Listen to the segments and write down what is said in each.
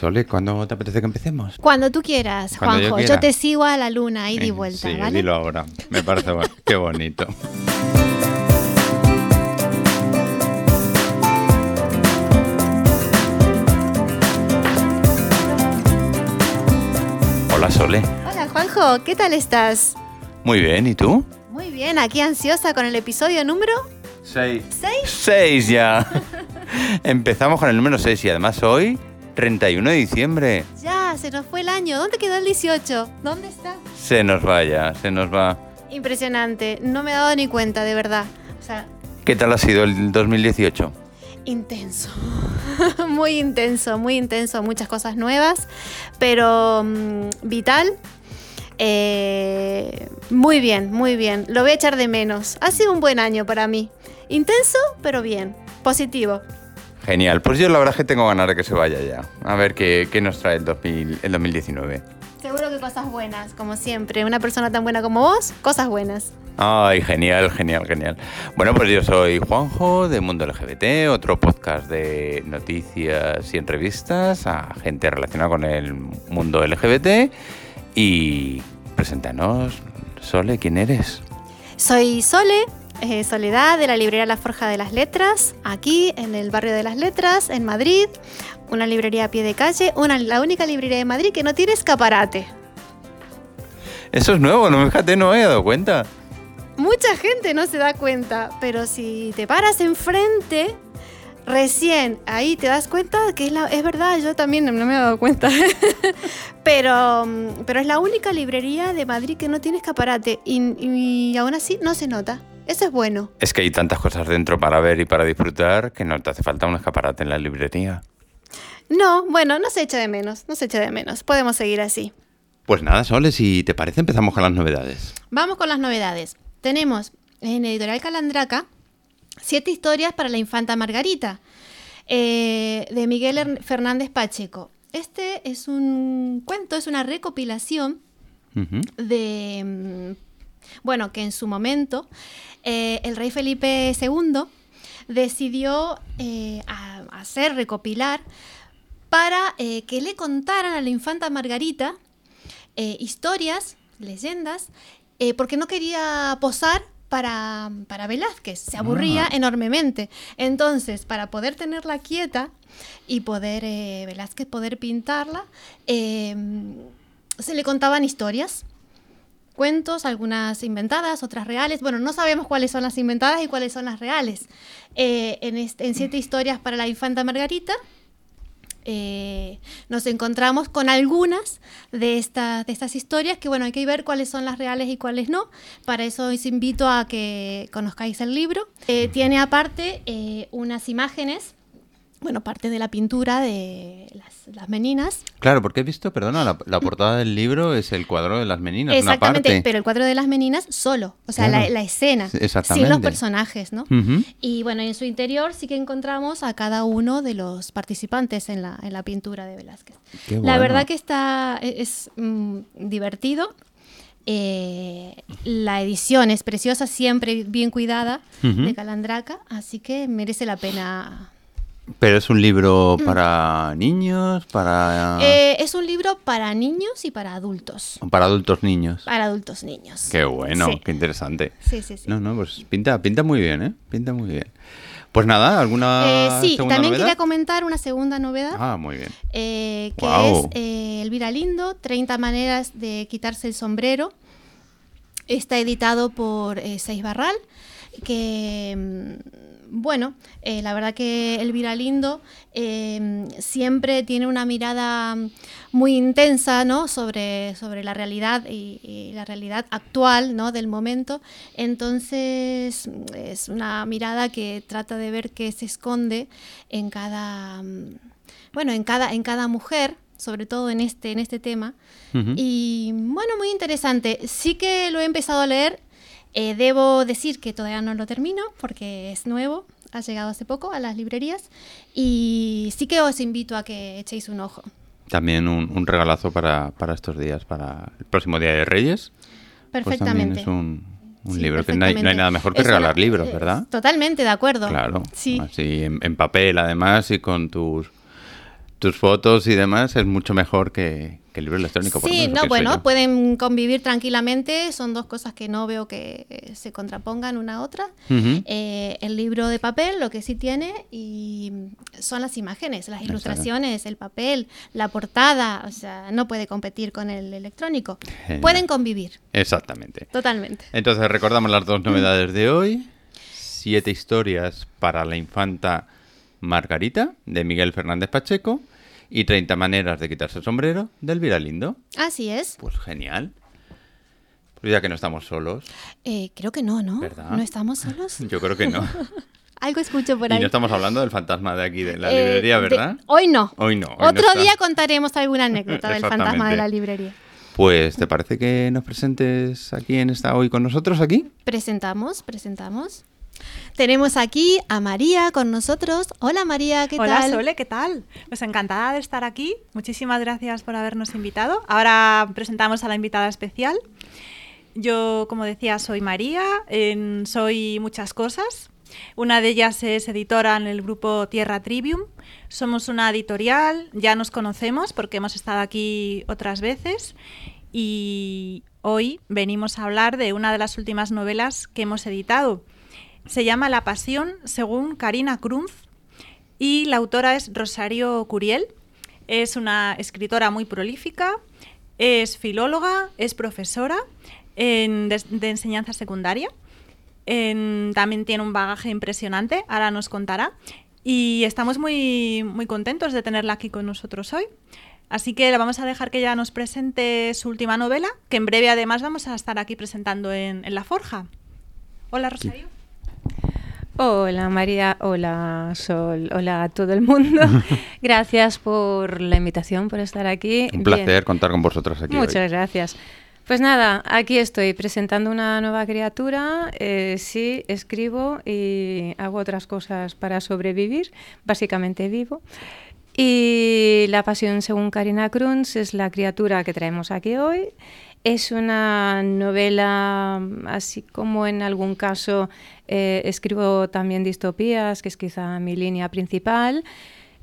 Sole, ¿cuándo te apetece que empecemos? Cuando tú quieras, Cuando Juanjo. Yo, te sigo a la luna, ida y vuelta, sí, ¿vale? dilo ahora. Me parece bueno. Qué bonito. Hola, Sole. Hola, Juanjo, ¿qué tal estás? Muy bien, ¿y tú? Muy bien, aquí ansiosa con el episodio número Seis. 6. Seis ya. Empezamos con el número 6 y además hoy, 31 de diciembre. Ya, se nos fue el año. ¿Dónde quedó el 18? ¿Dónde está? Se nos va ya, se nos va. Impresionante, no me he dado ni cuenta, de verdad. O sea, ¿Qué tal ha sido el 2018? intenso. muy intenso, muy intenso. Muchas cosas nuevas, pero mm, vital. Eh, muy bien, muy bien. Lo voy a echar de menos. Ha sido un buen año para mí. Intenso, pero bien. Positivo. Genial, pues yo la verdad es que tengo ganas de que se vaya ya. A ver qué, qué nos trae el, 2000 el 2019. Seguro que cosas buenas, como siempre. Una persona tan buena como vos, cosas buenas. Ay, genial, genial, genial. Bueno, pues yo soy Juanjo de Mundo LGBT, otro podcast de noticias y entrevistas a gente relacionada con el mundo LGBT. Y preséntanos, Sole, ¿quién eres? Soy Sole, eh, Soledad de la librería La Forja de las Letras, aquí en el barrio de las Letras, en Madrid. Una librería a pie de calle, una, la única librería de Madrid que no tiene escaparate. Eso es nuevo, no fíjate, no me he dado cuenta. Mucha gente no se da cuenta, pero si te paras enfrente, recién ahí te das cuenta que es, la- es verdad, yo también no me he dado cuenta. pero, mm, pero es la única librería de Madrid que no tiene escaparate y, y aún así no se nota. Eso es bueno. Es que hay tantas cosas dentro para ver y para disfrutar que no te hace falta un escaparate en la librería. No, bueno, no se echa de menos, no se echa de menos. Podemos seguir así. Pues nada, Sole, si te parece empezamos con las novedades. Vamos con las novedades. Tenemos en Editorial Calandraca siete historias para la infanta Margarita, eh, de Miguel Fernández Pacheco. Este es un cuento, es una recopilación de, mm, bueno, que en su momento eh, el rey Felipe II decidió eh, a- hacer recopilar para eh, que le contaran a la infanta Margarita historias, leyendas, porque no quería posar para, para Velázquez, se aburría Ah. enormemente. Entonces, para poder tenerla quieta y poder, eh, Velázquez poder pintarla, eh, se le contaban historias. Cuentos, algunas inventadas, otras reales. Bueno, no sabemos cuáles son las inventadas y cuáles son las reales. Eh, en, este- en siete historias para la infanta Margarita, eh, nos encontramos con algunas de, estas de estas historias que, bueno, hay que ver cuáles son las reales y cuáles no. Para eso os invito a que conozcáis el libro. Eh, tiene aparte eh, unas imágenes, bueno, parte de la pintura de las, las meninas. Claro, porque he visto, perdona, la, la portada del libro es el cuadro de las meninas, una Exactamente, parte. pero el cuadro de las meninas solo, o sea, Claro. la, la escena, sin los personajes, ¿no? Ujú. Y bueno, en su interior sí que encontramos a cada uno de los participantes en la, en la pintura de Velázquez. Qué La bueno. verdad que está, e, es mm, divertido. eh, la edición es preciosa, siempre bien cuidada de Calandraca, así que merece la pena. Pero es un libro para niños, para, Eh, es un libro para niños y para adultos. para adultos niños. Para adultos niños. Qué bueno, Sí. qué interesante. Sí, sí, sí. No, no, pues pinta, pinta muy bien, ¿eh? Pinta muy bien. Pues nada, ¿alguna Eh, sí, segunda también novedad? quería comentar una segunda novedad. Ah, muy bien. eh, que es eh, Elvira Lindo, 30 maneras de quitarse el sombrero. Está editado por Seis Barral, que, mm, bueno, eh, la verdad que Elvira Lindo eh, siempre tiene una mirada muy intensa ¿no? sobre, sobre la realidad y, y la realidad actual ¿no? del momento. Entonces es una mirada que trata de ver qué se esconde en cada, mm, bueno, en cada, en cada mujer, sobre todo en este, en este tema. Y bueno, muy interesante. Sí que lo he empezado a leer. Eh, debo decir que todavía no lo termino porque es nuevo, ha llegado hace poco a las librerías y sí que os invito a que echéis un ojo. También un, un regalazo para, para estos días, para el próximo Día de Reyes. Pues también Perfectamente. es un, un Sí, libro que no hay, no hay perfectamente. nada mejor que Es una- regalar libros, eh, ¿verdad? Totalmente de acuerdo. Claro. Sí. Así en, en papel además y con tus tus fotos y demás es mucho mejor que, el libro electrónico. Sí, no, bueno, pueden convivir tranquilamente, son dos cosas que no veo que se contrapongan una a otra. Eh, el libro de papel, lo que sí tiene, y son las imágenes, las ilustraciones, el papel, la portada, o sea, no puede competir con el electrónico. Pueden convivir. Exactamente. Totalmente. Entonces recordamos las dos novedades de hoy. Siete historias para la infanta Margarita, de Miguel Fernández Pacheco, y 30 maneras de quitarse el sombrero, de Elvira Lindo. Así es. Pues genial. Pues ya que no estamos solos. Eh, creo que no, ¿no? ¿verdad? ¿No estamos solos? Yo creo que no. Algo escucho por ahí. Y no estamos hablando del fantasma de aquí, de la eh, librería, ¿verdad? Hoy no. Hoy no. Otro día contaremos alguna anécdota del fantasma de la librería. Pues, ¿te parece que nos presentes aquí en esta hoy con nosotros aquí? Presentamos, presentamos. Tenemos aquí a María con nosotros. Hola María, ¿qué tal? Hola Sole, ¿qué tal? Pues encantada de estar aquí. Muchísimas gracias por habernos invitado. Ahora presentamos a la invitada especial. Yo, como decía, soy María, soy muchas cosas. Una de ellas es editora en el grupo Tierra Trivium. Somos una editorial, ya nos conocemos porque hemos estado aquí otras veces y hoy venimos a hablar de una de las últimas novelas que hemos editado. Se llama La Pasión, según Karina Cruz, y la autora es Rosario Curiel. Es una escritora muy prolífica, es filóloga, es profesora de, enseñanza secundaria. también tiene un bagaje impresionante, ahora nos contará. Y estamos muy, muy contentos de tenerla aquí con nosotros hoy. Así que le vamos a dejar que ella nos presente su última novela, que en breve además vamos a estar aquí presentando en, La Forja. Hola, Rosario. Hola María, hola Sol, hola a todo el mundo. Gracias por la invitación, por estar aquí. Un placer contar con vosotros aquí. Muchas gracias. Pues nada, aquí estoy presentando una nueva criatura. Eh, sí, escribo y hago otras cosas para sobrevivir. Básicamente vivo. Y La Pasión según Karina Krunz es la criatura que traemos aquí hoy. Es una novela, así como en algún caso eh, escribo también distopías, que es quizá mi línea principal.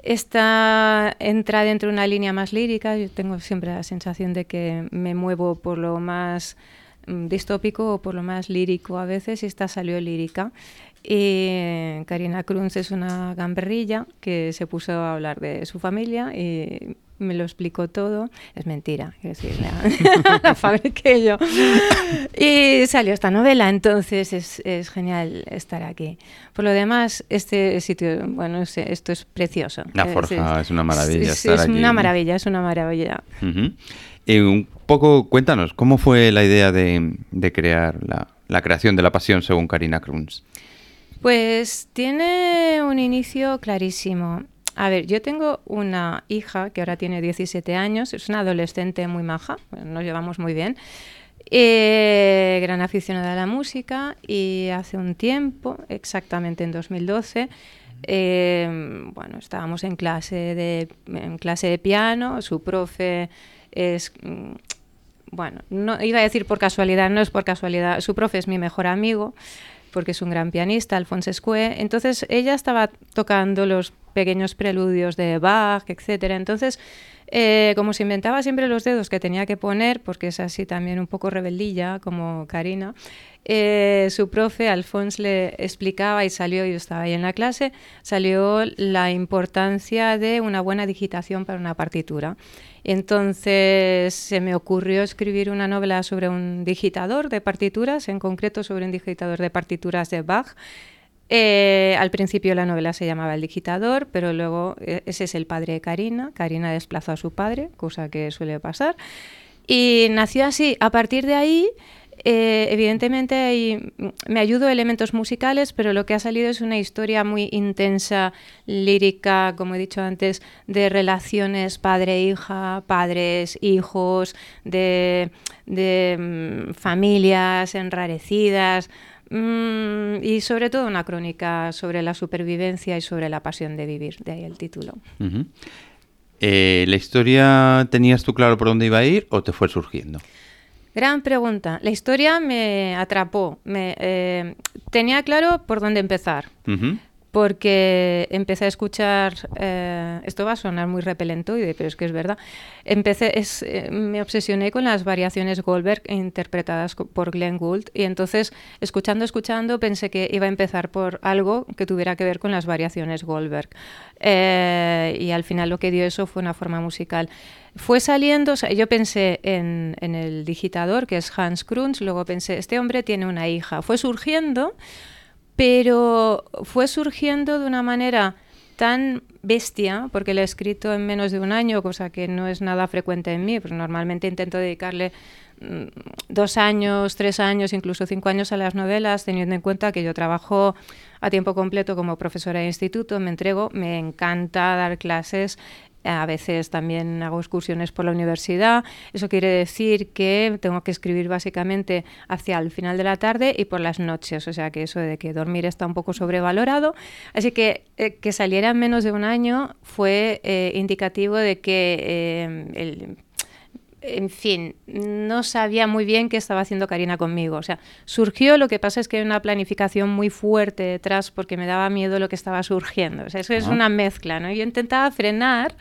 Esta entra dentro de una línea más lírica. Yo tengo siempre la sensación de que me muevo por lo más distópico o por lo más lírico a veces y esta salió lírica. Y Karina Krunz es una gamberrilla que se puso a hablar de su familia y me lo explicó todo. Es mentira, es decir, la, fabriqué yo. Y salió esta novela, entonces es, es, genial estar aquí. Por lo demás, este sitio, bueno, esto es precioso. La Forja es, una maravilla. Es, es una maravilla, es una maravilla. Y un poco, cuéntanos, ¿cómo fue la idea de, crear la, la, creación de la pasión según Karina Kruns? Pues tiene un inicio clarísimo. A ver, yo tengo una hija que ahora tiene 17 años, es una adolescente muy maja, nos llevamos muy bien, eh, gran aficionada a la música y hace un tiempo, exactamente en 2012, eh, bueno, estábamos en clase, de, en clase de piano, su profe es... Mm, bueno, no iba a decir por casualidad, no es por casualidad, su profe es mi mejor amigo porque es un gran pianista, Alfonso Escue. Entonces ella estaba tocando los pequeños preludios de Bach, etcétera. Entonces, eh, como se inventaba siempre los dedos que tenía que poner, porque es así también un poco rebeldilla como Karina, eh, su profe Alfonso le explicaba y salió, yo estaba ahí en la clase, salió la importancia de una buena digitación para una partitura. Entonces se me ocurrió escribir una novela sobre un digitador de partituras, en concreto sobre un digitador de partituras de Bach, eh, al principio la novela se llamaba El digitador, pero luego eh, ese es el padre de Karina. Karina desplazó a su padre, cosa que suele pasar. Y nació así. A partir de ahí, eh, evidentemente me ayudo elementos musicales, pero lo que ha salido es una historia muy intensa, lírica, como he dicho antes, de relaciones padre-hija, padres-hijos, de, de mm, familias enrarecidas. Mm, y sobre todo una crónica sobre la supervivencia y sobre la pasión de vivir, de ahí el título. Eh, ¿La historia tenías tú claro por dónde iba a ir o te fue surgiendo? Gran pregunta. La historia me atrapó. Me, eh, tenía claro por dónde empezar. Porque empecé a escuchar, eh, esto va a sonar muy repelentoide, pero es que es verdad, empecé, es, eh, me obsesioné con las variaciones Goldberg interpretadas por Glenn Gould y entonces escuchando, escuchando pensé que iba a empezar por algo que tuviera que ver con las variaciones Goldberg. Eh, y al final lo que dio eso fue una forma musical. Fue saliendo, o sea, yo pensé en, en el digitador que es Hans Krunz, luego pensé, este hombre tiene una hija, fue surgiendo pero fue surgiendo de una manera tan bestia, porque le he escrito en menos de un año, cosa que no es nada frecuente en mí, pues normalmente intento dedicarle mm, dos años, tres años, incluso cinco años a las novelas, teniendo en cuenta que yo trabajo a tiempo completo como profesora de instituto, me entrego, me encanta dar clases, a veces también hago excursiones por la universidad. Eso quiere decir que tengo que escribir básicamente hacia el final de la tarde y por las noches. O sea que eso de que dormir está un poco sobrevalorado. Así que eh, que saliera en menos de un año fue eh, indicativo de que eh, el en fin, no sabía muy bien qué estaba haciendo Karina conmigo. O sea, surgió, lo que pasa es que hay una planificación muy fuerte detrás porque me daba miedo lo que estaba surgiendo. O sea, eso es una mezcla, ¿no? Yo intentaba frenar,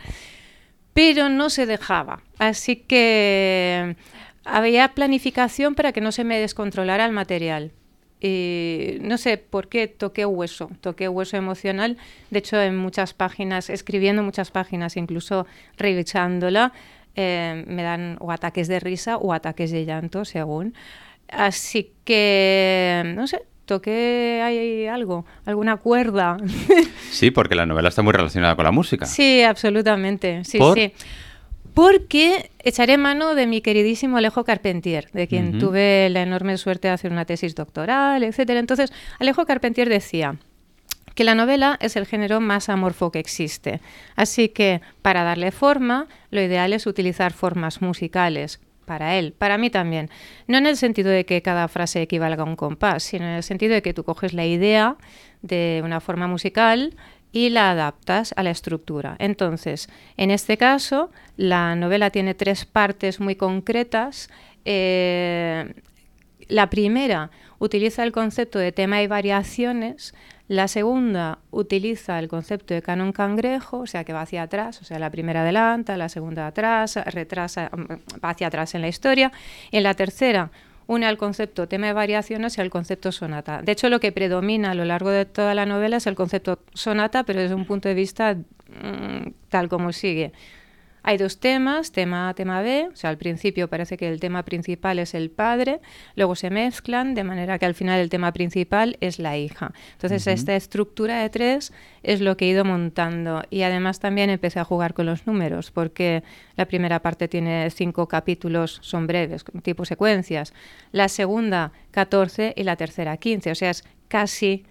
pero no se dejaba. Así que había planificación para que no se me descontrolara el material. Y no sé por qué toqué hueso, toqué hueso emocional. De hecho, en muchas páginas, escribiendo muchas páginas, incluso revisándola, eh, me dan o ataques de risa o ataques de llanto, según. Así que, no sé, toqué ahí algo, alguna cuerda. Sí, porque la novela está muy relacionada con la música. Sí, absolutamente. Sí, sí. Porque echaré mano de mi queridísimo Alejo Carpentier, de quien tuve la enorme suerte de hacer una tesis doctoral, etcétera. Entonces, Alejo Carpentier decía, que la novela es el género más amorfo que existe. Así que, para darle forma, lo ideal es utilizar formas musicales, para él, para mí también. No en el sentido de que cada frase equivalga a un compás, sino en el sentido de que tú coges la idea de una forma musical y la adaptas a la estructura. Entonces, en este caso, la novela tiene tres partes muy concretas. Eh, la primera utiliza el concepto de tema y variaciones la segunda utiliza el concepto de canon cangrejo, o sea que va hacia atrás, o sea, la primera adelanta, la segunda atrás, retrasa, mm, va hacia atrás en la historia. En la tercera une al concepto tema de variaciones y al concepto sonata. De hecho, lo que predomina a lo largo de toda la novela es el concepto sonata, pero desde un punto de vista mm, tal como sigue. Hay dos temas, tema A, tema B, o sea, al principio parece que el tema principal es el padre, luego se mezclan de manera que al final el tema principal es la hija. Entonces, esta estructura de tres es lo que he ido montando. Y además también empecé a jugar con los números porque la primera parte tiene cinco capítulos, son breves, tipo secuencias, la segunda 14 y la tercera 15, o sea, es casi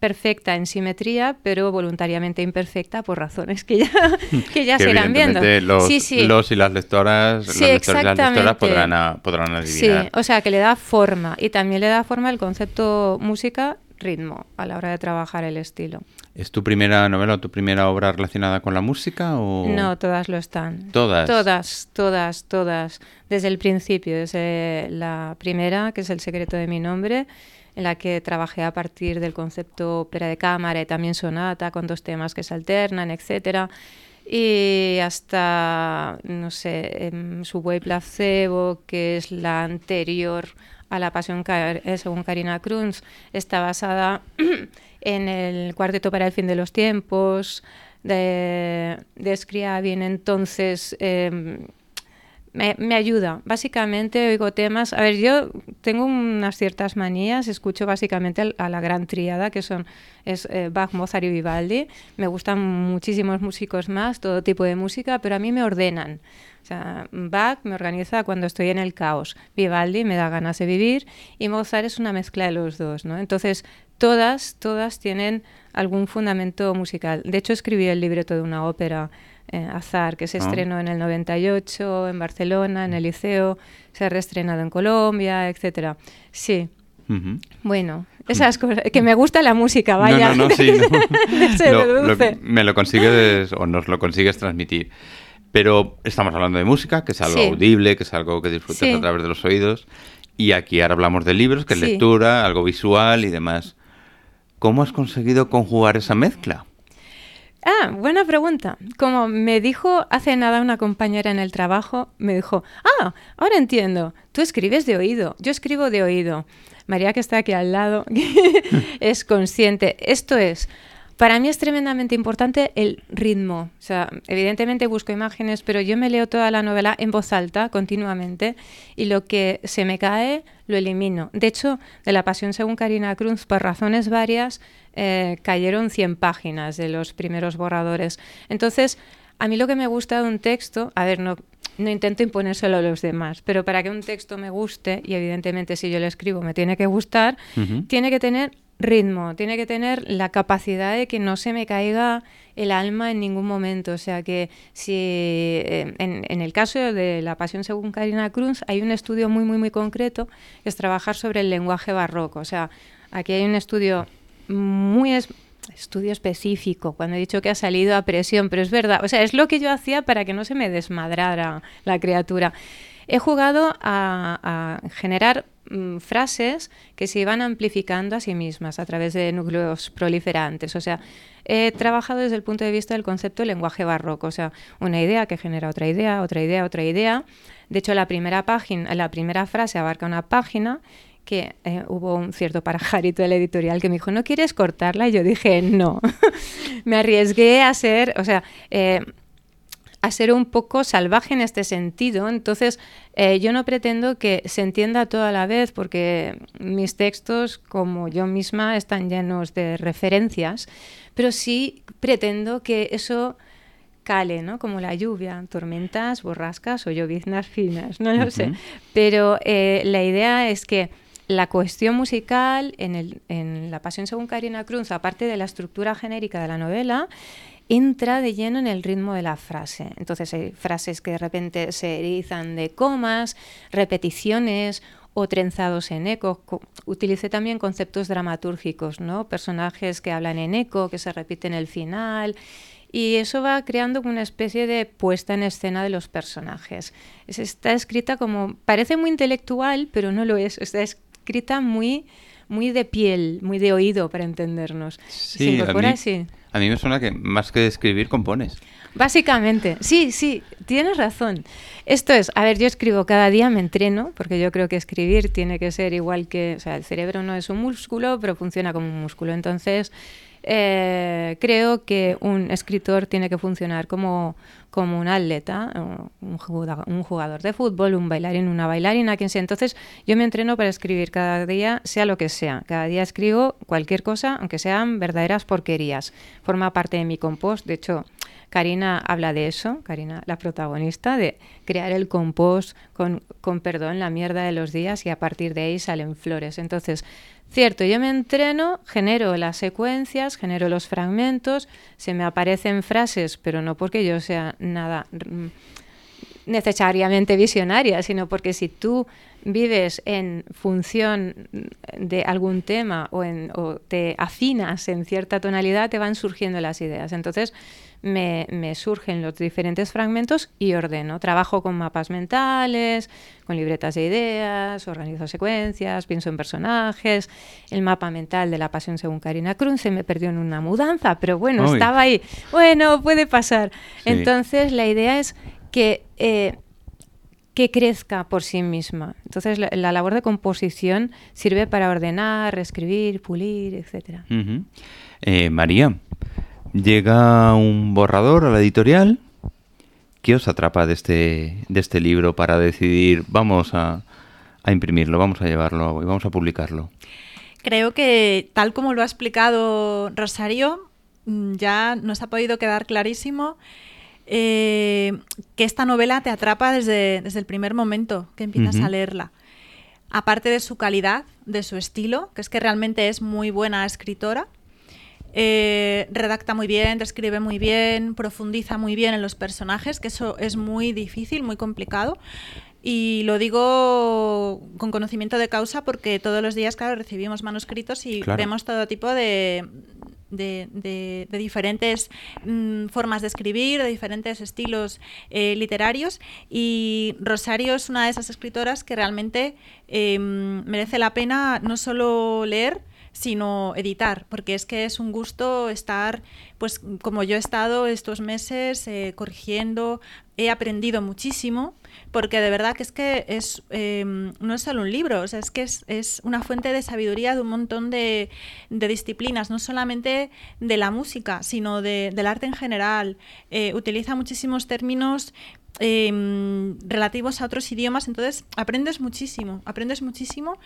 perfecta en simetría, pero voluntariamente imperfecta por razones que ya, que ya se irán viendo. Los, los y las lectoras, las lectoras y las lectoras podrán, podrán adivinar. Sí, o sea, que le da forma y también le da forma el concepto música ritmo a la hora de trabajar el estilo. ¿Es tu primera novela o tu primera obra relacionada con la música? O... No, todas lo están. ¿Todas? Todas, todas, todas. Desde el principio, desde la primera, que es El secreto de mi nombre, en la que trabajé a partir del concepto ópera de cámara y también sonata, con dos temas que se alternan, etcétera y hasta, no sé, en Subway Placebo, que es la anterior a La Pasión eh, según Karina Krunz, está basada en el Cuarteto para el Fin de los Tiempos, de, de Scriabin. Entonces, em, me, ayuda. Básicamente oigo temas. A ver, yo tengo unas ciertas manías, escucho básicamente a la gran triada que son es, eh, Bach, Mozart y Vivaldi. Me gustan muchísimos músicos más, todo tipo de música, pero a mí me ordenan. O sea, Bach me organiza cuando estoy en el caos. Vivaldi me da ganas de vivir y Mozart es una mezcla de los dos, ¿no? Entonces, todas, todas tienen algún fundamento musical. De hecho, escribí el libreto de una ópera eh, Azar, que se ah. estrenó en el 98 en Barcelona, en el Liceo, se ha reestrenado en Colombia, etcétera. Sí. Bueno, esas cosas, que me gusta la música, vaya. No, no, sí, me lo consigues o nos lo consigues transmitir. Pero estamos hablando de música, que es algo audible, que es algo que disfrutas a través de los oídos. Y aquí ahora hablamos de libros, que es lectura, algo visual y demás. ¿Cómo has conseguido conjugar esa mezcla? Ah, buena pregunta. Como me dijo hace nada una compañera en el trabajo, me dijo, ah, ahora entiendo, tú escribes de oído, yo escribo de oído. María, que está aquí al lado, es consciente. Esto es, para mí es tremendamente importante el ritmo. O sea, evidentemente busco imágenes, pero yo me leo toda la novela en voz alta continuamente y lo que se me cae lo elimino. De hecho, de La Pasión según Karina Cruz, por razones varias, eh, cayeron 100 páginas de los primeros borradores. Entonces, a mí lo que me gusta de un texto, a ver, no, no intento imponérselo a los demás, pero para que un texto me guste, y evidentemente si yo lo escribo me tiene que gustar, tiene que tener ritmo, tiene que tener la capacidad de que no se me caiga el alma en ningún momento. O sea que si eh, en, el caso de La Pasión según Karina Cruz hay un estudio muy, muy, muy concreto, que es trabajar sobre el lenguaje barroco. O sea, aquí hay un estudio muy... estudio específico, cuando he dicho que ha salido a presión, pero es verdad, o sea, es lo que yo hacía para que no se me desmadrara la criatura. He jugado a generar Mm, frases que se iban amplificando a sí mismas a través de núcleos proliferantes. O sea, he trabajado desde el punto de vista del concepto lenguaje barroco, o sea, una idea que genera otra idea, otra idea, otra idea. De hecho, la primera página, la primera frase abarca una página que eh, hubo un cierto parajarito del editorial que me dijo, ¿no quieres cortarla? Y yo dije, no. me arriesgué a ser, o sea, eh, a ser un poco salvaje en este sentido. Entonces, eh, yo no pretendo que se entienda todo a la vez, porque mis textos, como yo misma, están llenos de referencias, pero sí pretendo que eso cale, ¿no? Como la lluvia, tormentas, borrascas o lloviznas finas, no lo sé. Pero eh, la idea es que la cuestión musical en, el, en La Pasión según Karina Cruz, aparte de la estructura genérica de la novela, entra de lleno en el ritmo de la frase. Entonces hay frases que de repente se erizan de comas, repeticiones o trenzados en eco. Utilicé también conceptos dramatúrgicos, ¿no? Personajes que hablan en eco, que se repiten el final. Y eso va creando una especie de puesta en escena de los personajes. está escrita como. parece muy intelectual, pero no lo es. Está escrita muy, muy de piel, muy de oído para entendernos. Sí, así. A mí me suena que más que escribir, compones. Básicamente, sí, sí, tienes razón. Esto es, a ver, yo escribo cada día, me entreno, porque yo creo que escribir tiene que ser igual que, o sea, el cerebro no es un músculo, pero funciona como un músculo. Entonces, eh, creo que un escritor tiene que funcionar como, como un atleta, un un jugador de fútbol, un bailarín, una bailarina, quien sea. Entonces, yo me entreno para escribir cada día, sea lo que sea. Cada día escribo cualquier cosa, aunque sean verdaderas porquerías. Forma parte de mi compost. De hecho, Karina habla de eso, Karina, la protagonista, de crear el compost con, con perdón, la mierda de los días y a partir de ahí salen flores. Entonces, Cierto, yo me entreno, genero las secuencias, genero los fragmentos, se me aparecen frases, pero no porque yo sea nada mm, necesariamente visionaria, sino porque si tú vives en función de algún tema o, te afinas en cierta tonalidad, te van surgiendo las ideas. Entonces, me, surgen los diferentes fragmentos y ordeno. Trabajo con mapas mentales, con libretas de ideas, organizo secuencias, pienso en personajes. El mapa mental de la pasión según Karina Cruz se me perdió en una mudanza, pero bueno, estaba ahí. Bueno, puede pasar. Entonces, la idea es que... Eh, que crezca por sí misma. Entonces, la, labor de composición sirve para ordenar, reescribir, pulir, etc. Eh, María, Llega un borrador a la editorial. ¿Qué os atrapa de este, de este libro para decidir, vamos a, a imprimirlo, vamos a llevarlo y vamos a publicarlo? Creo que, tal como lo ha explicado Rosario, mm, ya nos ha podido quedar clarísimo eh, que esta novela te atrapa desde, desde, el primer momento que empiezas a leerla. Aparte de su calidad, de su estilo, que es que realmente es muy buena escritora, eh, redacta muy bien, describe muy bien, profundiza muy bien en los personajes, que eso es muy difícil, muy complicado. Y lo digo con conocimiento de causa porque todos los días, claro, recibimos manuscritos y vemos todo tipo de, de, diferentes mm, formas de escribir, de diferentes estilos eh, literarios. Y Rosario es una de esas escritoras que realmente em, merece la pena no solo leer, sino editar, porque es que es un gusto estar, pues como yo he estado estos meses eh, corrigiendo, he aprendido muchísimo, porque de verdad que es que es, em, no es solo un libro, es que es, una fuente de sabiduría de un montón de, disciplinas, no solamente de la música, sino del arte en general. Eh, utiliza muchísimos términos Em, relativos a otros idiomas, entonces aprendes muchísimo, aprendes muchísimo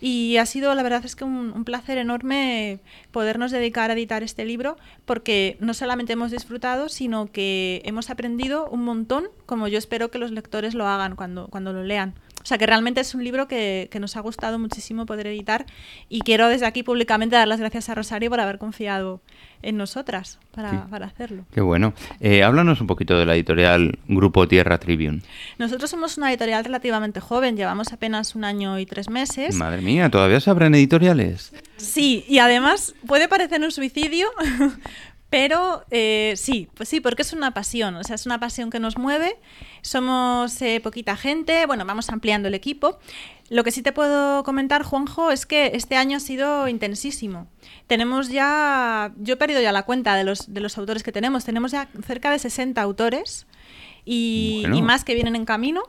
y ha sido, la verdad es que un, placer enorme podernos dedicar a editar este libro porque no solamente hemos disfrutado, sino que hemos aprendido un montón, como yo espero que los lectores lo hagan cuando, cuando lo lean. O sea que realmente es un libro que, que, nos ha gustado muchísimo poder editar y quiero desde aquí públicamente dar las gracias a Rosario por haber confiado en nosotras para, para hacerlo. Qué bueno. Eh, háblanos un poquito de la editorial Grupo Tierra Tribune. Nosotros somos una editorial relativamente joven, llevamos apenas un año y tres meses. Madre mía, ¿todavía se abren editoriales? Sí, y además puede parecer un suicidio, pero eh, sí, pues sí, porque es una pasión, o sea, es una pasión que nos mueve. Somos eh, poquita gente, bueno, vamos ampliando el equipo. Lo que sí te puedo comentar, Juanjo, es que este año ha sido intensísimo. Tenemos ya, yo he perdido ya la cuenta de los, de los autores que tenemos, tenemos ya cerca de 60 autores y, más que vienen en camino.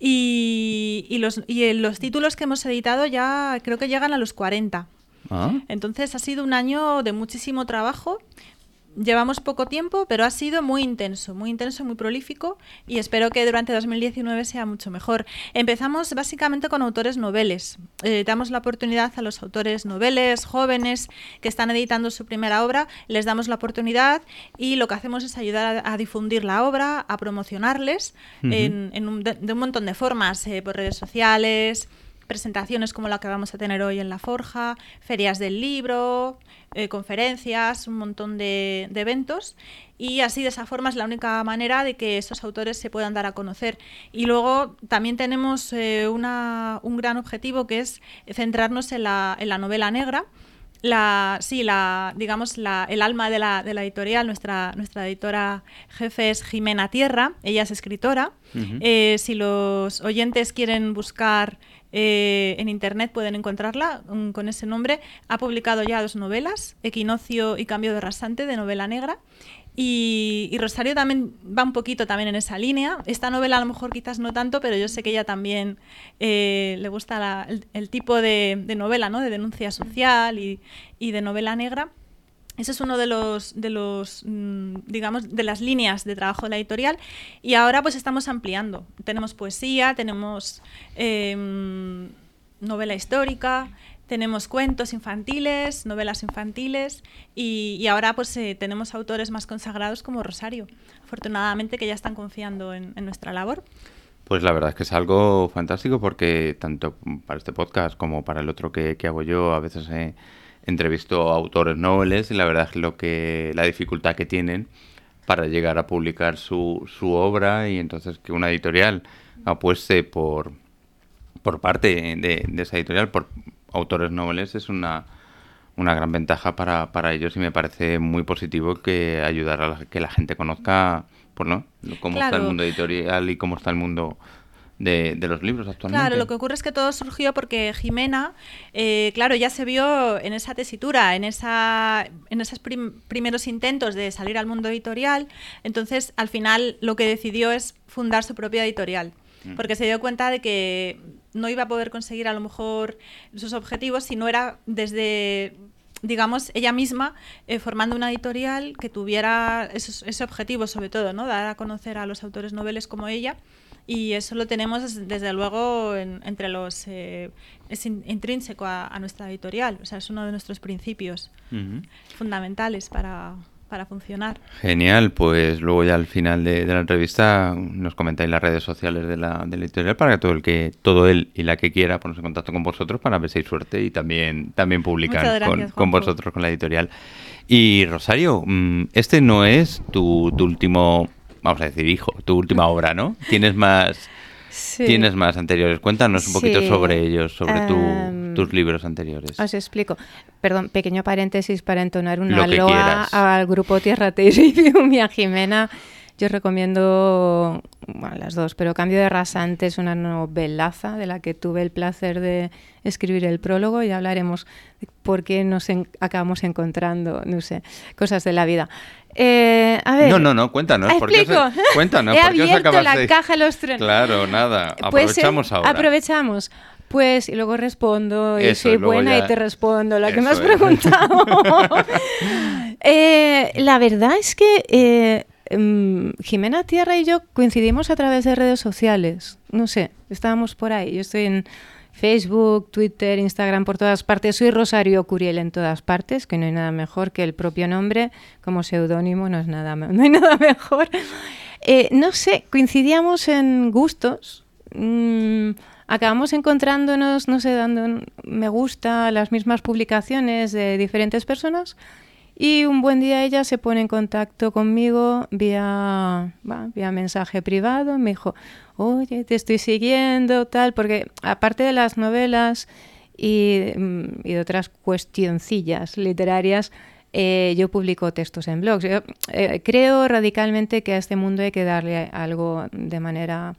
Y, y, los, y los títulos que hemos editado ya creo que llegan a los 40. Ah. Entonces ha sido un año de muchísimo trabajo, Llevamos poco tiempo, pero ha sido muy intenso, muy intenso, muy prolífico y espero que durante 2019 sea mucho mejor. Empezamos básicamente con autores noveles. Eh, damos la oportunidad a los autores noveles, jóvenes, que están editando su primera obra, les damos la oportunidad y lo que hacemos es ayudar a, difundir la obra, a promocionarles en, un, de, un montón de formas, eh, por redes sociales, presentaciones como la que vamos a tener hoy en La Forja, ferias del libro, eh, conferencias, un montón de, eventos y así de esa forma es la única manera de que estos autores se puedan dar a conocer. Y luego también tenemos eh, un gran objetivo que es centrarnos en la, novela negra. La, sí, la, digamos, la, el alma de la, editorial, nuestra, nuestra editora jefe es Jimena Tierra, ella es escritora. Eh, si los oyentes quieren buscar eh, en internet pueden encontrarla mm, con ese nombre. Ha publicado ya dos novelas, Equinoccio y Cambio de Rasante, de novela negra. Y, Rosario también va un poquito también en esa línea. Esta novela a lo mejor quizás no tanto, pero yo sé que ella también eh, le gusta el, tipo de, novela, ¿no? de denuncia social y, de novela negra. Ese es uno de los, mm, digamos, de las líneas de trabajo de la editorial. Y ahora pues estamos ampliando. Tenemos poesía, tenemos em, novela histórica, tenemos cuentos infantiles, novelas infantiles y, ahora pues eh, tenemos autores más consagrados como Rosario, afortunadamente que ya están confiando en, nuestra labor. Pues la verdad es que es algo fantástico porque tanto para este podcast como para el otro que, hago yo a veces... Eh, entrevistó a autores nobles y la verdad es lo que la dificultad que tienen para llegar a publicar su, su obra y entonces que una editorial apueste por por parte de, esa editorial por autores nobles es una, una gran ventaja para, para ellos y me parece muy positivo que ayudar a que la gente conozca por pues, no cómo está el mundo editorial y cómo está el mundo de, los libros actualmente. Claro, lo que ocurre es que todo surgió porque Jimena, eh, claro, ya se vio en esa tesitura, en, esa, en esos primeros intentos de salir al mundo editorial, entonces al final lo que decidió es fundar su propia editorial mm. porque se dio cuenta de que no iba a poder conseguir a lo mejor sus objetivos si no era desde digamos, ella misma eh, formando una editorial que tuviera ese objetivo sobre todo, ¿no? Dar a conocer a los autores noveles como ella. Y eso lo tenemos desde luego entre los eh, es intrínseco a, nuestra editorial. O sea es uno de nuestros principios fundamentales para, para funcionar. Genial pues luego ya al final de, la entrevista nos comentáis las redes sociales de la, de la, editorial para que todo el que todo él y la que quiera ponerse en contacto con vosotros para ver si hay suerte y también también publicar con, con, vosotros con la editorial. Y Rosario mm, este no es tu, tu último vamos a decir, hijo, tu última obra, ¿no? Tienes más, tienes más anteriores. Cuéntanos un poquito sobre ellos, sobre em, tus libros anteriores. Os explico. Perdón, pequeño paréntesis para entonar una loa al grupo Tierra Terribium y a Jimena. Yo recomiendo bueno, las dos, pero Cambio de Rasante es una novelaza de la que tuve el placer de escribir el prólogo y hablaremos de por qué nos acabamos encontrando, no sé, cosas de la vida. Eh, a ver, no, no, no, cuéntanos. ¿Explico? ¿por qué os, cuéntanos. He ¿por qué os abierto acabas la caja de los trenes. Claro, nada. Pues, eh, Aprovechamos ahora. Aprovechamos. Pues, y luego respondo, y Eso, soy buena ya- y te respondo la que me has preguntado. Eh, la verdad es que mm, Jimena Tierra y yo coincidimos a través de redes sociales. No sé, estábamos por ahí. Yo estoy en Facebook, Twitter, Instagram, por todas partes. Soy Rosario Curiel en todas partes, que no hay nada mejor que el propio nombre como seudónimo, no, es nada, no hay nada mejor. Eh, no sé, coincidíamos en gustos. mm, acabamos encontrándonos, no sé, dando un me gusta a las mismas publicaciones de diferentes personas. Y un buen día ella se pone en contacto conmigo vía, vía mensaje privado. Me dijo, oye, te estoy siguiendo, tal, porque aparte de las novelas y, mm, y de otras cuestioncillas literarias, eh, yo publico textos en blogs. Eh, creo radicalmente que a este mundo hay que darle algo de manera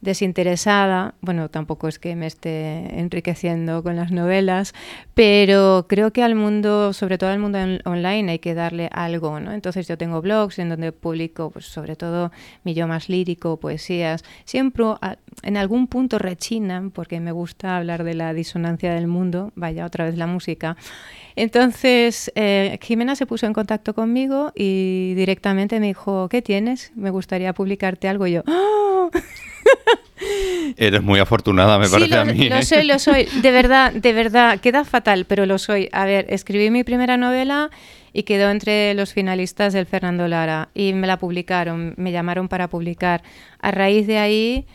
desinteresada. Bueno, tampoco es que me esté enriqueciendo con las novelas, pero creo que al mundo, sobre todo al mundo on- online, hay que darle algo, ¿no? Entonces yo tengo blogs en donde publico, pues sobre todo mi yo más lírico, poesías. Siempre a- en algún punto rechinan, porque me gusta hablar de la disonancia del mundo. Vaya, otra vez la música. Entonces, eh, Jimena se puso en contacto conmigo y directamente me dijo, ¿qué tienes? Me gustaría publicarte algo. Y yo, ¡ah! Eres muy afortunada, me Sí, parece lo, a mí. lo ¿eh? soy, lo soy. De verdad, de verdad. Queda fatal, pero lo soy. A ver, escribí mi primera novela y quedó entre los finalistas del Fernando Lara y me la publicaron, me llamaron para publicar. A raíz de ahí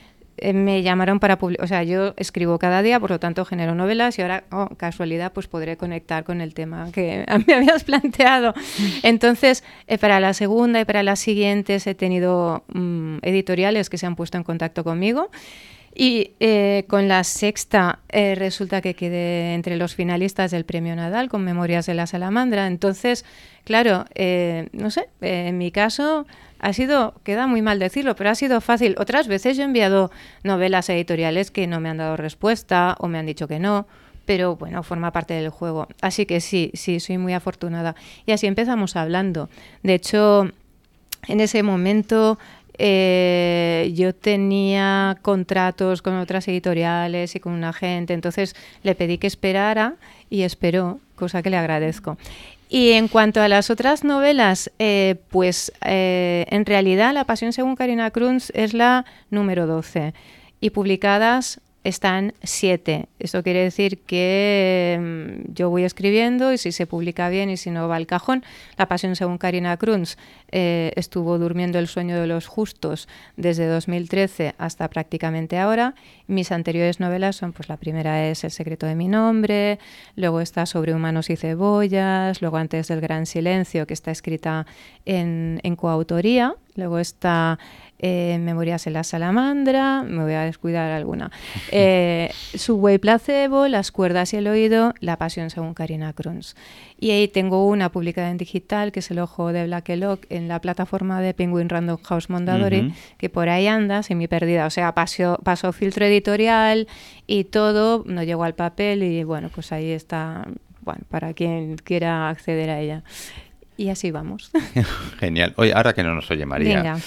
me llamaron para publicar, o sea, yo escribo cada día, por lo tanto genero novelas y ahora, oh, casualidad, pues podré conectar con el tema que me habías planteado. Entonces, eh, para la segunda y para las siguientes he tenido mm, editoriales que se han puesto en contacto conmigo. Y eh, con la sexta eh, resulta que quedé entre los finalistas del Premio Nadal con Memorias de la Salamandra. Entonces, claro, eh, no sé, eh, en mi caso ha sido, queda muy mal decirlo, pero ha sido fácil. Otras veces yo he enviado novelas editoriales que no me han dado respuesta o me han dicho que no. Pero bueno, forma parte del juego. Así que sí, sí, soy muy afortunada. Y así empezamos hablando. De hecho, en ese momento eh, yo tenía contratos con otras editoriales y con un agente, entonces le pedí que esperara y esperó, cosa que le agradezco. Y en cuanto a las otras novelas, eh, pues eh, en realidad La Pasión según Karina Cruz es la número 12 y publicadas están siete. Esto quiere decir que mm, yo voy escribiendo y si se publica bien y si no va al cajón. La pasión según Karina Crunz eh, estuvo durmiendo el sueño de los justos desde 2013 hasta prácticamente ahora. Mis anteriores novelas son, pues la primera es El secreto de mi nombre, luego está Sobre humanos y cebollas, luego Antes del gran silencio, que está escrita en, en coautoría, luego está eh, Memorias en la salamandra, me voy a descuidar alguna. Eh, Subway Placebo, Las cuerdas y el oído, La pasión según Karina Crunz. Y ahí tengo una publicada en digital, que es El ojo de Black Lock, en la plataforma de Penguin Random House Mondadori, que por ahí anda, semi perdida. O sea, pasó, pasó filtro editorial y todo, no llegó al papel y bueno, pues ahí está, bueno, para quien quiera acceder a ella. Y así vamos. Genial. Oye, ahora que no nos oye María, Venga.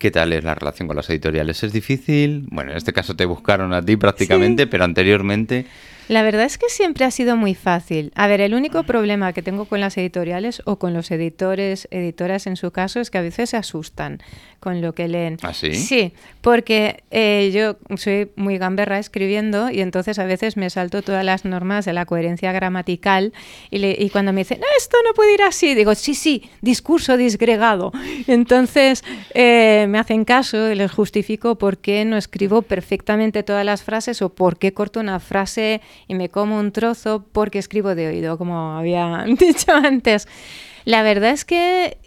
¿Qué tal es la relación con las editoriales? ¿Es difícil? Bueno, en este caso te buscaron a ti prácticamente, pero anteriormente... La verdad es que siempre ha sido muy fácil. A ver, el único problema que tengo con las editoriales o con los editores, editoras en su caso, es que a veces se asustan con lo que leen. ¿Ah, sí? Sí, porque eh, yo soy muy gamberra escribiendo y entonces a veces me salto todas las normas de la coherencia gramatical y, le- y cuando me dicen, "No, esto no puede ir así, digo, sí, sí, discurso disgregado. Entonces eh, me hacen caso y les justifico por qué no escribo perfectamente todas las frases o por qué corto una frase y me como un trozo porque escribo de oído, como había dicho antes. La verdad es que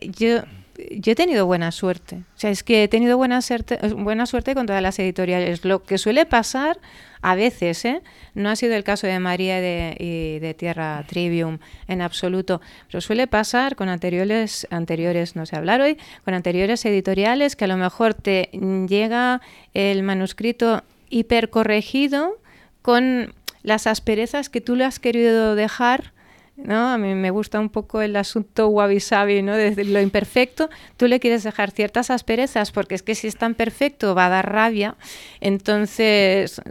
yo he tenido buena suerte. O sea, es que he tenido buena suerte, buena suerte con todas las editoriales. Lo que suele pasar a veces, ¿eh? no ha sido el caso de María y de, Tierra Trivium en absoluto, pero suele pasar con anteriores, anteriores, no sé hablar hoy, con anteriores editoriales que a lo mejor te llega el manuscrito hipercorregido con las asperezas que tú le has querido dejar ¿no? A mí me gusta un poco el asunto wabi-sabi, ¿no? Desde lo imperfecto, tú le quieres dejar ciertas asperezas, porque es que si es tan perfecto va a dar rabia, entonces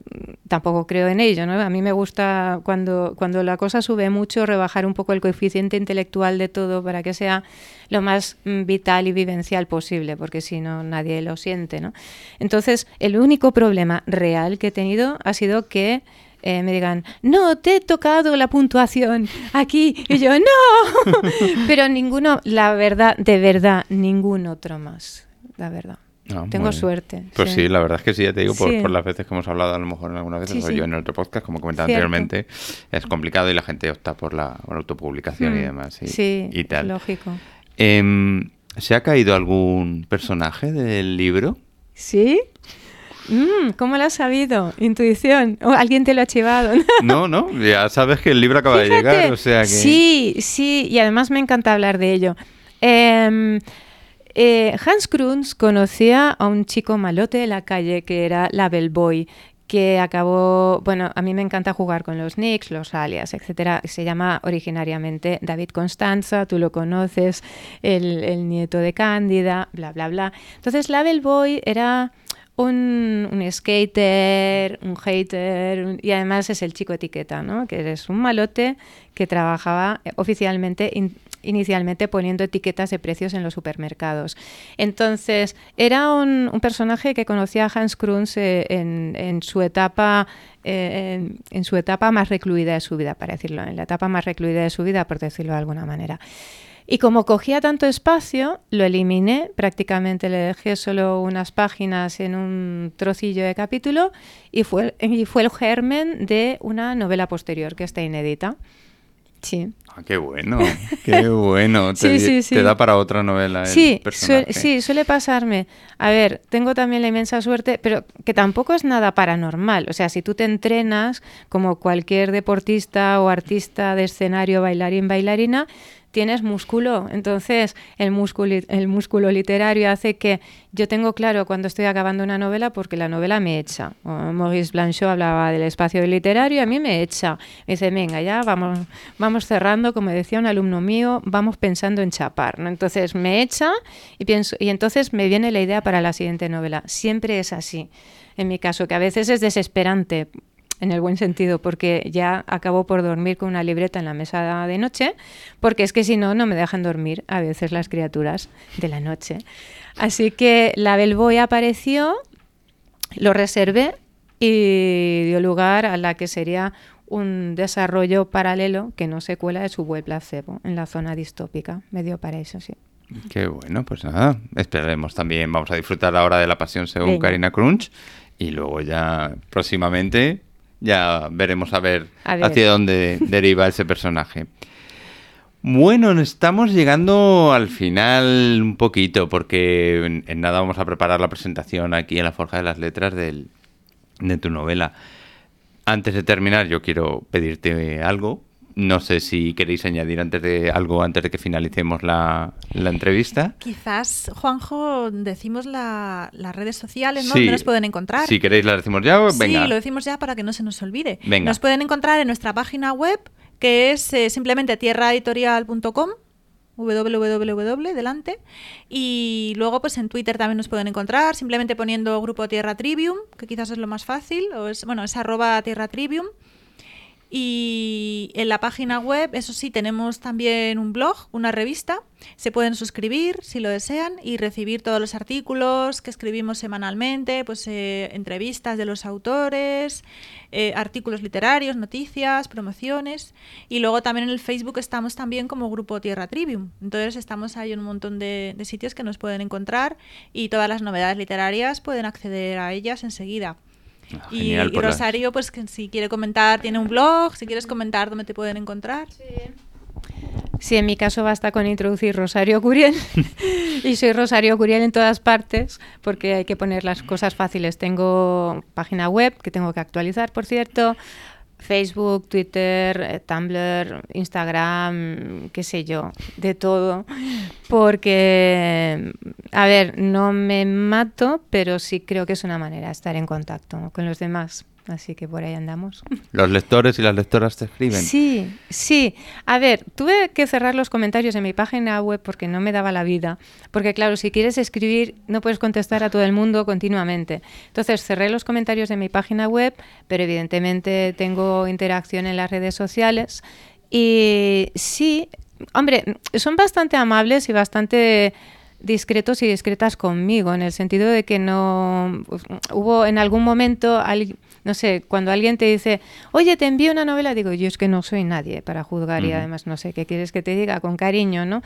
tampoco creo en ello, ¿no? A mí me gusta cuando, cuando la cosa sube mucho rebajar un poco el coeficiente intelectual de todo para que sea lo más mm, vital y vivencial posible, porque si no nadie lo siente, ¿no? Entonces, el único problema real que he tenido ha sido que eh, me digan, no, te he tocado la puntuación aquí. Y yo, no. Pero ninguno, la verdad, de verdad, ningún otro más, la verdad. Ah, Tengo suerte. Pues sí. la verdad es que sí, ya te digo, por, las veces que hemos hablado, a lo mejor en algunas veces, o yo en otro podcast, como comentaba anteriormente, es complicado y la gente opta por la, autopublicación y mm. demás. Y, sí, y tal. lógico. Em, ¿Se ha caído algún personaje del libro? Sí. Mm, ¿Cómo lo has sabido? Intuición. ¿O alguien te lo ha chivado? no, no, ya sabes que el libro acaba de llegar, o sea que... Sí, sí, y además me encanta hablar de ello. Em, eh, Hans Kruns conocía a un chico malote de la calle que era la Boy, que acabó, bueno, a mí me encanta jugar con los nicks, los alias, etcétera. Se llama originariamente David Constanza, tú lo conoces, el, el nieto de Cándida, bla, bla, bla. Entonces, la Boy era un, skater, un hater, y además es el chico etiqueta, ¿no? que eres un malote que trabajaba oficialmente, inicialmente poniendo etiquetas de precios en los supermercados. Entonces, era un, personaje que conocía a Hans Kruns eh, en, su etapa eh, en, su etapa más recluida de su vida, para decirlo, en la etapa más recluida de su vida, por decirlo de alguna manera. Y como cogía tanto espacio, lo eliminé, prácticamente le dejé solo unas páginas en un trocillo de capítulo y fue, y fue el germen de una novela posterior que está inédita. Sí. Ah, qué bueno, qué bueno. te, sí, sí, te, da para otra novela. sí, sí, suele pasarme. A ver, tengo también la inmensa suerte, pero que tampoco es nada paranormal. O sea, si tú te entrenas como cualquier deportista o artista de escenario, bailarín, bailarina, tienes músculo. Entonces, el músculo, literario hace que yo tengo claro cuando estoy acabando una novela porque la novela me echa. Maurice Blanchot hablaba del espacio literario y a mí me echa. Me dice, venga, ya vamos, vamos cerrando, como decía un alumno mío, vamos pensando en chapar. ¿no? Entonces me echa y, pienso, y entonces me viene la idea para la siguiente novela. Siempre es así. En mi caso, que a veces es desesperante en el buen sentido, porque ya acabo por dormir con una libreta en la mesa de noche, porque es que si no, no me dejan dormir a veces las criaturas de la noche. Así que la Bellboy apareció, lo reservé y dio lugar a la que sería un desarrollo paralelo que no se cuela de su web placebo en la zona distópica. Me dio para eso, sí. Qué bueno, pues nada, esperemos también. Vamos a disfrutar ahora de la pasión según Karina Crunch y luego ya próximamente ya veremos a ver, hacia dónde deriva ese personaje. Bueno, estamos llegando al final un poquito, porque en, nada vamos a preparar la presentación aquí en la Forja de las Letras de tu novela. Antes de terminar, yo quiero pedirte algo, no sé si queréis añadir antes de algo antes de que finalicemos la, entrevista. Quizás, Juanjo, decimos las redes sociales, ¿no? ¿Dónde nos pueden encontrar? Si queréis, la decimos ya. Venga. Sí, lo decimos ya para que no se nos olvide. Nos pueden encontrar en nuestra página web, que es eh, simplemente tierraeditorial.com www delante y luego pues en Twitter también nos pueden encontrar simplemente poniendo grupo Tierra Trivium que quizás es lo más fácil o es bueno es arroba Tierra Trivium y en la página web, eso sí, tenemos también un blog, una revista. Se pueden suscribir si lo desean y recibir todos los artículos que escribimos semanalmente, pues eh, entrevistas de los autores, eh, artículos literarios, noticias, promociones. Y luego también en el Facebook estamos también como Grupo Tierra Trivium. Entonces estamos ahí en un montón de sitios que nos pueden encontrar y todas las novedades literarias pueden acceder a ellas enseguida. Ah, y, pues Rosario, pues si quiere comentar, tiene un blog, si quieres comentar dónde te pueden encontrar. Sí, en mi caso basta con introducir Rosario Curiel y soy Rosario Curiel en todas partes porque hay que poner las cosas fáciles. Tengo página web que tengo que actualizar, por cierto, Facebook, Twitter, eh, Tumblr, Instagram, qué sé yo, de todo. Porque, a ver, no me mato, pero sí creo que es una manera de estar en contacto con los demás. Así que por ahí andamos. Los lectores y las lectoras te escriben. Sí, sí. A ver, tuve que cerrar los comentarios en mi página web porque no me daba la vida. Porque claro, si quieres escribir no puedes contestar a todo el mundo continuamente. Entonces cerré los comentarios en mi página web, pero evidentemente tengo interacción en las redes sociales. Y sí, hombre, son bastante amables y bastante discretos y discretas conmigo, en el sentido de que no pues, hubo en algún momento no sé, cuando alguien te dice, oye, te envío una novela, digo, yo es que no soy nadie para juzgar y además no sé qué quieres que te diga con cariño, ¿no?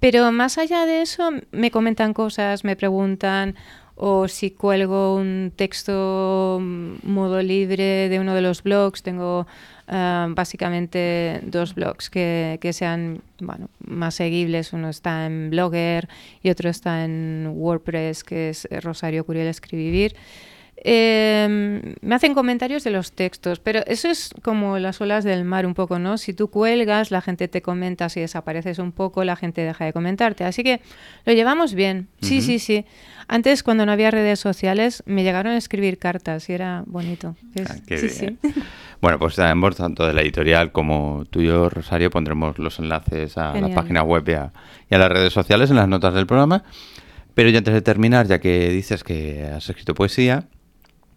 Pero más allá de eso, me comentan cosas, me preguntan, o si cuelgo un texto mm, modo libre de uno de los blogs, tengo ah, básicamente dos blogs que, que, sean bueno, más seguibles. Uno está en Blogger y otro está en WordPress, que es Rosario Curiel Escribir. Eh, me hacen comentarios de los textos, pero eso es como las olas del mar un poco, ¿no? Si tú cuelgas, la gente te comenta, si desapareces un poco, la gente deja de comentarte. Así que lo llevamos bien. Sí, sí, sí. Antes, cuando no había redes sociales, me llegaron a escribir cartas y era bonito. Ah, sí, sí. Bueno, pues ambos, tanto de la editorial como tuyo, Rosario, pondremos los enlaces a la página web y a, y a las redes sociales en las notas del programa. Pero ya antes de terminar, ya que dices que has escrito poesía,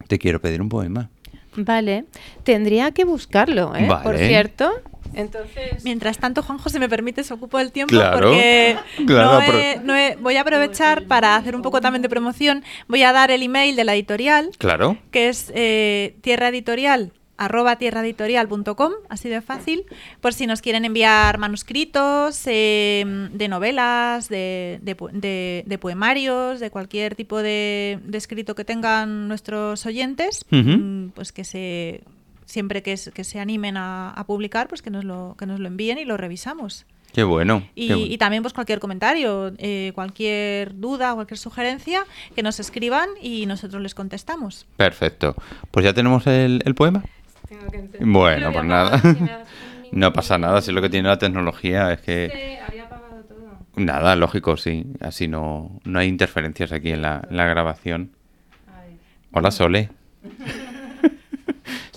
te quiero pedir un poema. Vale, tendría que buscarlo, ¿eh? Por cierto. Entonces... Mientras tanto, Juanjo, si me permite, se ocupo del tiempo porque no voy a aprovechar para hacer un poco también de promoción. Voy a dar el email de la editorial, claro. que es eh, tierra editorial arroba tierraeditorial.com, así de fácil, por si nos quieren enviar manuscritos em, de novelas, de, de, poemarios, de cualquier tipo de, escrito que tengan nuestros oyentes, mm, pues que se siempre que, que se animen a, publicar, pues que nos, lo, que nos lo envíen y lo revisamos. Qué bueno. Y, también pues cualquier comentario, eh, cualquier duda, cualquier sugerencia, que nos escriban y nosotros les contestamos. Perfecto. Pues ya tenemos el poema. Bueno, pues nada. no pasa nada, si lo que tiene la tecnología es que... Nada, lógico, sí. Así no, no hay interferencias aquí en la, grabación. Hola, Sole.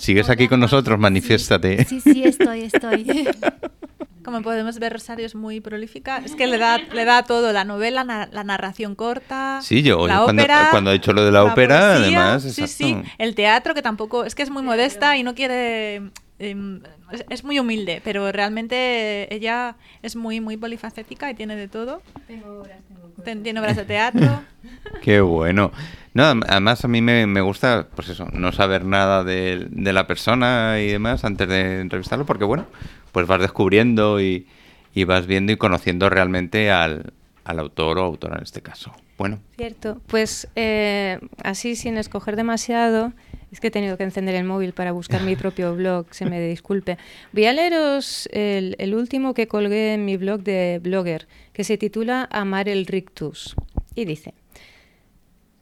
¿Sigues aquí con nosotros? Manifiéstate. Sí, sí, estoy, estoy. Como podemos ver, Rosario es muy prolífica. Es que le da, le da todo, la novela, la narración corta, sí, yo, la cuando, ópera, cuando he dicho lo de la, ópera, además, sí, sí, el teatro, que tampoco, es que es muy modesta y no quiere... Em, es, muy humilde, pero realmente ella es muy, muy polifacética y tiene de todo. Tengo obras, tengo Tiene obras de teatro. Qué bueno. No, además a mí me, me, gusta, pues eso, no saber nada de, de, la persona y demás antes de entrevistarlo, porque bueno, pues vas descubriendo y, vas viendo y conociendo realmente al, autor o autora en este caso. Bueno. Cierto, pues eh, así sin escoger demasiado, es que he tenido que encender el móvil para buscar mi propio blog, se me disculpe. Voy a leeros el, el, último que colgué en mi blog de Blogger, que se titula Amar el Rictus. Y dice,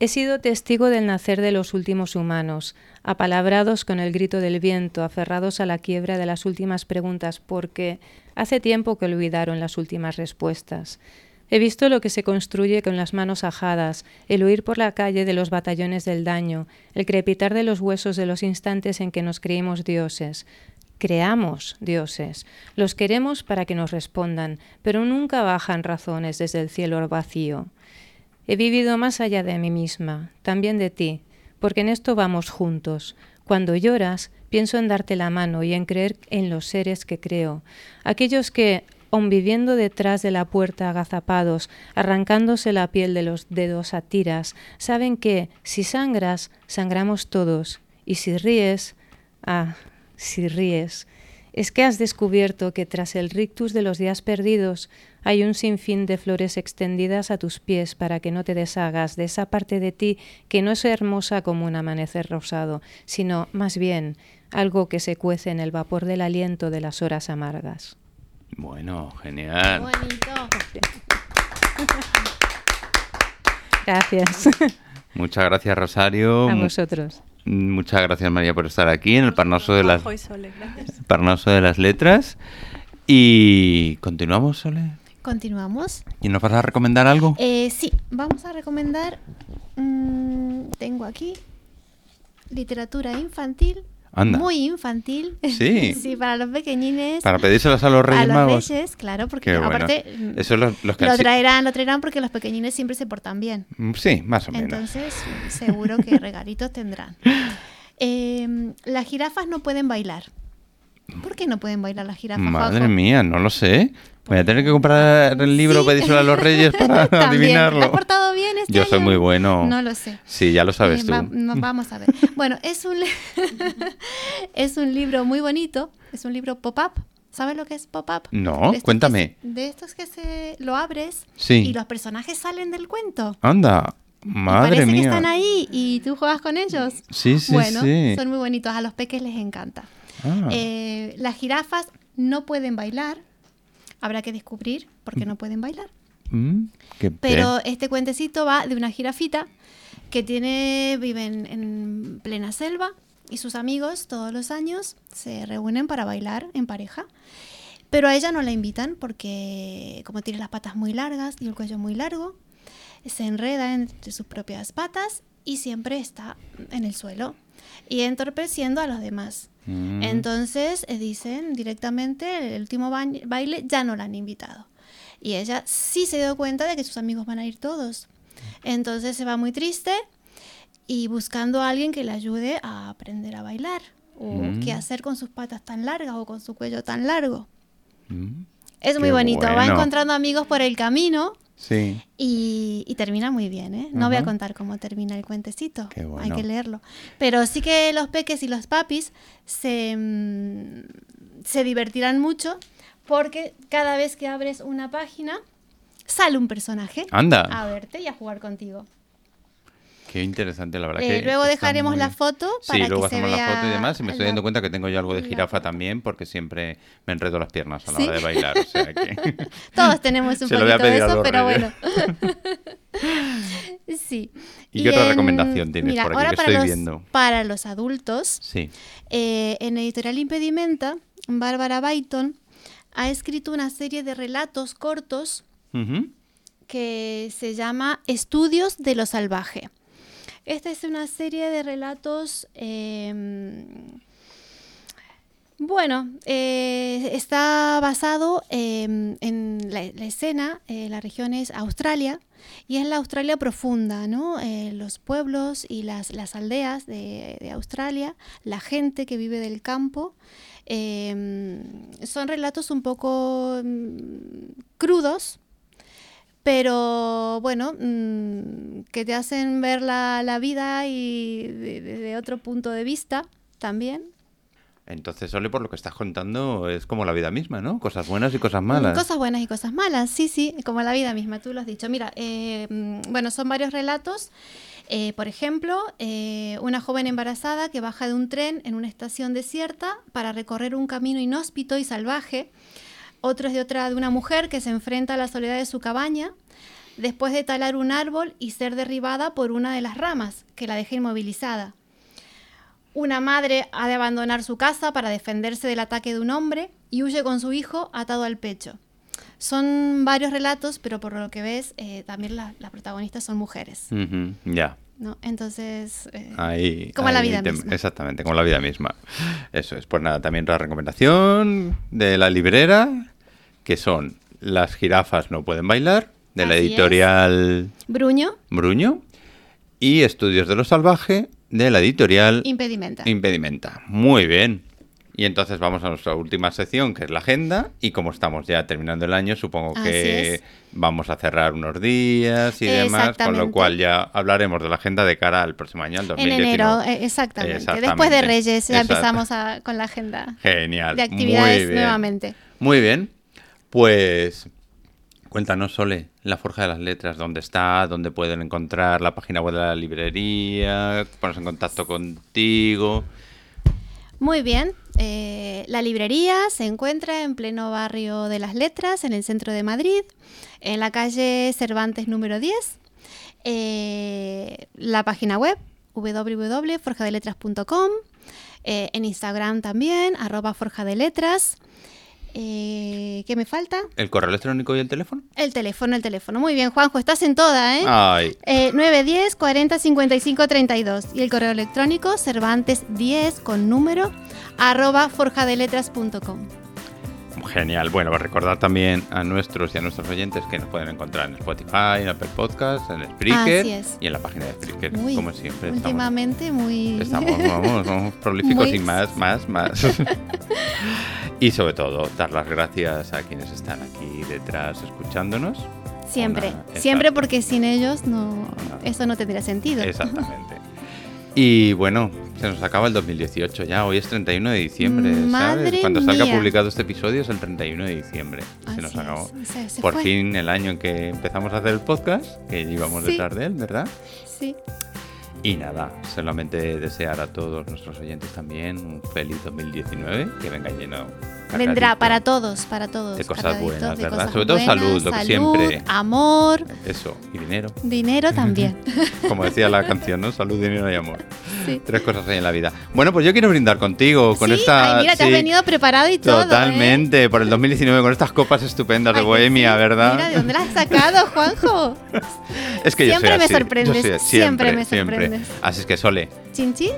He sido testigo del nacer de los últimos humanos, apalabrados con el grito del viento, aferrados a la quiebra de las últimas preguntas, porque hace tiempo que olvidaron las últimas respuestas. He visto lo que se construye con las manos ajadas, el huir por la calle de los batallones del daño, el crepitar de los huesos de los instantes en que nos creímos dioses. Creamos dioses. Los queremos para que nos respondan, pero nunca bajan razones desde el cielo vacío. He vivido más allá de mí misma, también de ti, porque en esto vamos juntos. Cuando lloras, pienso en darte la mano y en creer en los seres que creo, aquellos que, aun viviendo detrás de la puerta agazapados, arrancándose la piel de los dedos a tiras, saben que, si sangras, sangramos todos, y si ríes, ah, si ríes, es que has descubierto que tras el rictus de los días perdidos hay un sinfín de flores extendidas a tus pies para que no te deshagas de esa parte de ti que no es hermosa como un amanecer rosado, sino más bien algo que se cuece en el vapor del aliento de las horas amargas. Bueno, genial. Bonito. Gracias Muchas gracias, Rosario. a vosotros. Muchas gracias, María, por estar aquí en el Parnaso de las. Parnaso de las Letras. Y continuamos, Sole. Continuamos. ¿Y nos vas a recomendar algo? Eh, sí, vamos a recomendar. mm, tengo aquí literatura infantil. Anda. Muy infantil. Sí. sí, para los pequeñines. Para pedírselas a los Reyes a los reyes, claro, porque bueno. aparte Eso es lo, los que lo traerán, lo traerán porque los pequeñines siempre se portan bien. Mm, Sí, más o menos. Entonces, seguro que regalitos tendrán. Eh, las jirafas no pueden bailar. ¿Por qué no pueden bailar las jirafas? Madre Juanjo? mía, no lo sé. Voy a tener que comprar el libro, Sí. pedírselo a los Reyes para También. adivinarlo. ¿Te has portado bien este Yo soy muy bueno. No lo sé. Sí, ya lo sabes Eh, tú. va- no, vamos a ver. Bueno, es un, es un libro muy bonito. Es un libro pop-up. ¿Sabes lo que es pop-up? No, De cuéntame. que de estos que se lo abres Sí. y los personajes salen del cuento. Anda, madre parece que mía. están ahí y tú juegas con ellos. Sí, sí, bueno, sí. son muy bonitos. A los peques les encanta. Ah. Eh, las jirafas no pueden bailar. Habrá que descubrir por qué no pueden bailar. Mm, qué Pero pe- este cuentecito va de una jirafita que tiene vive en, en plena selva y sus amigos todos los años se reúnen para bailar en pareja. Pero a ella no la invitan porque como tiene las patas muy largas y el cuello muy largo, se enreda entre sus propias patas y siempre está en el suelo y entorpeciendo a los demás. Mm. Entonces eh, dicen directamente, el último ba- baile ya no la han invitado. Y ella sí se dio cuenta de que sus amigos van a ir todos. Entonces se va muy triste y buscando a alguien que le ayude a aprender a bailar. O Mm. qué hacer con sus patas tan largas o con su cuello tan largo. Mm, Es muy Qué bonito. Va encontrando amigos por el camino Sí. y, y termina muy bien, ¿eh? No voy a contar cómo termina el cuentecito. Qué Hay que leerlo. Pero sí que los peques y los papis se, mm, se divertirán mucho porque cada vez que abres una página sale un personaje Anda. a verte y a jugar contigo. Qué interesante, la verdad. Eh, que luego dejaremos muy- la foto Sí, para luego que se hacemos la foto y vea demás. Y me estoy dando cuenta que tengo yo algo de jirafa también, porque siempre me enredo las piernas a la ¿Sí? hora de bailar. O sea que... Todos tenemos un Se poquito de eso, pero reyes. bueno. sí. ¿Y qué otra recomendación tienes mira, por aquí ahora que para estoy los, viendo? Para los adultos, Sí. eh, en Editorial Impedimenta, Bárbara Bayton ha escrito una serie de relatos cortos que se llama Estudios de lo Salvaje. Esta es una serie de relatos, eh, bueno, está basado eh, en la, escena, eh, la región es Australia, y es la Australia profunda, ¿no? Eh, los pueblos y las, las aldeas de, Australia, la gente que vive del campo. eh, son relatos un poco mm, crudos, pero bueno, mm, que te hacen ver la, la vida y de- desde otro punto de vista también. Entonces, Sole, por lo que estás contando, es como la vida misma, ¿no? Cosas buenas y cosas Mm, malas. Cosas buenas y cosas malas, sí, sí, como la vida misma, tú lo has dicho. Mira, eh, mm, bueno, son varios relatos. Eh, por ejemplo, eh, una joven embarazada que baja de un tren en una estación desierta para recorrer un camino inhóspito y salvaje. Otro es de otra de una mujer que se enfrenta a la soledad de su cabaña después de talar un árbol y ser derribada por una de las ramas que la deja inmovilizada. Una madre ha de abandonar su casa para defenderse del ataque de un hombre y huye con su hijo atado al pecho. Son varios relatos, pero por lo que ves, eh, también la- las protagonistas son mujeres. Ya. ¿no? Entonces, eh, Ahí, Como la vida misma. Exactamente, como la vida misma. Eso es. Pues nada, también la recomendación de la librera, que son Las jirafas no pueden bailar, de la es. editorial Bruño, Bruño, y Estudios de lo Salvaje, de la editorial impedimenta. Impedimenta. Muy bien. Y entonces vamos a nuestra última sección, que es la agenda. Y como estamos ya terminando el año, supongo Así que es. vamos a cerrar unos días y demás, con lo cual ya hablaremos de la agenda de cara al próximo año, al en 2019. enero, eh, exactamente. Exactamente. Después de Reyes ya Exacto. empezamos a- con la agenda Genial. de actividades Muy nuevamente. Muy bien. Pues cuéntanos, Sole, la Forja de las Letras, ¿dónde está? ¿Dónde pueden encontrar la página web de la librería? Ponerse en contacto contigo. Muy bien, Eh, la librería se encuentra en pleno barrio de las letras, en el centro de Madrid, en la calle Cervantes número 10. Eh, la página web www.forjadeletras.com. Eh, en Instagram también, arroba forjadeletras. Eh, ¿Qué me falta? ¿El correo electrónico y el teléfono? El teléfono, el teléfono. Muy bien, Juanjo, estás en toda, ¿eh? Ay, Eh, 910 40 55 32 y el correo electrónico cervantes10 con número arroba forjadeletras.com. genial. Bueno, recordar también a nuestros y a nuestros oyentes que nos pueden encontrar en Spotify, en Apple Podcasts, en Spreaker y en la página de Spreaker, Muy, como siempre. Estamos, últimamente muy... estamos vamos, vamos prolíficos Muy- y más, más, más. y sobre todo, dar las gracias a quienes están aquí detrás escuchándonos. siempre, Una- siempre porque sin ellos no, eso no tendría sentido. Exactamente. Y bueno, se nos acaba el 2018 ya. Hoy es 31 de diciembre, ¿sabes? Madre Cuando salga mía. publicado este episodio es el 31 de diciembre. se nos acabó. es, se- se Por fue. fin el año en que empezamos a hacer el podcast, que íbamos Sí. detrás de él, ¿verdad? Sí. Y nada, solamente desear a todos nuestros oyentes también un feliz 2019, que venga lleno. Vendrá para todos, para todos. De cosas buenas, de ¿verdad? cosas Sobre todo salud, lo que siempre. amor, Eso, y dinero. dinero también. Como decía la canción, ¿no? Salud, dinero y amor. Sí. Tres cosas hay en la vida. Bueno, pues yo quiero brindar contigo con Sí, esta. ay, mira, te has sí, venido preparado y todo. ¿eh? Totalmente, por el 2019 con estas copas estupendas de Ay, que Bohemia, sí. ¿verdad? Mira, ¿de dónde las has sacado, Juanjo? Es que yo Siempre soy me así, yo sorprendes, soy así, siempre me sorprendes. Así es que Sole, Chin chin,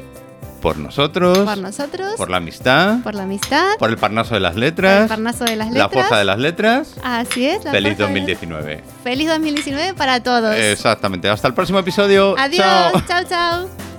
por nosotros, por nosotros, por la amistad, por la amistad, por el parnaso de las por letras, el parnaso de las la letras. fuerza de las letras. Así es. la Feliz fuerza de las- 2019. Feliz 2019 para todos. Exactamente. Hasta el próximo episodio. Adiós. Chao. chao. chao.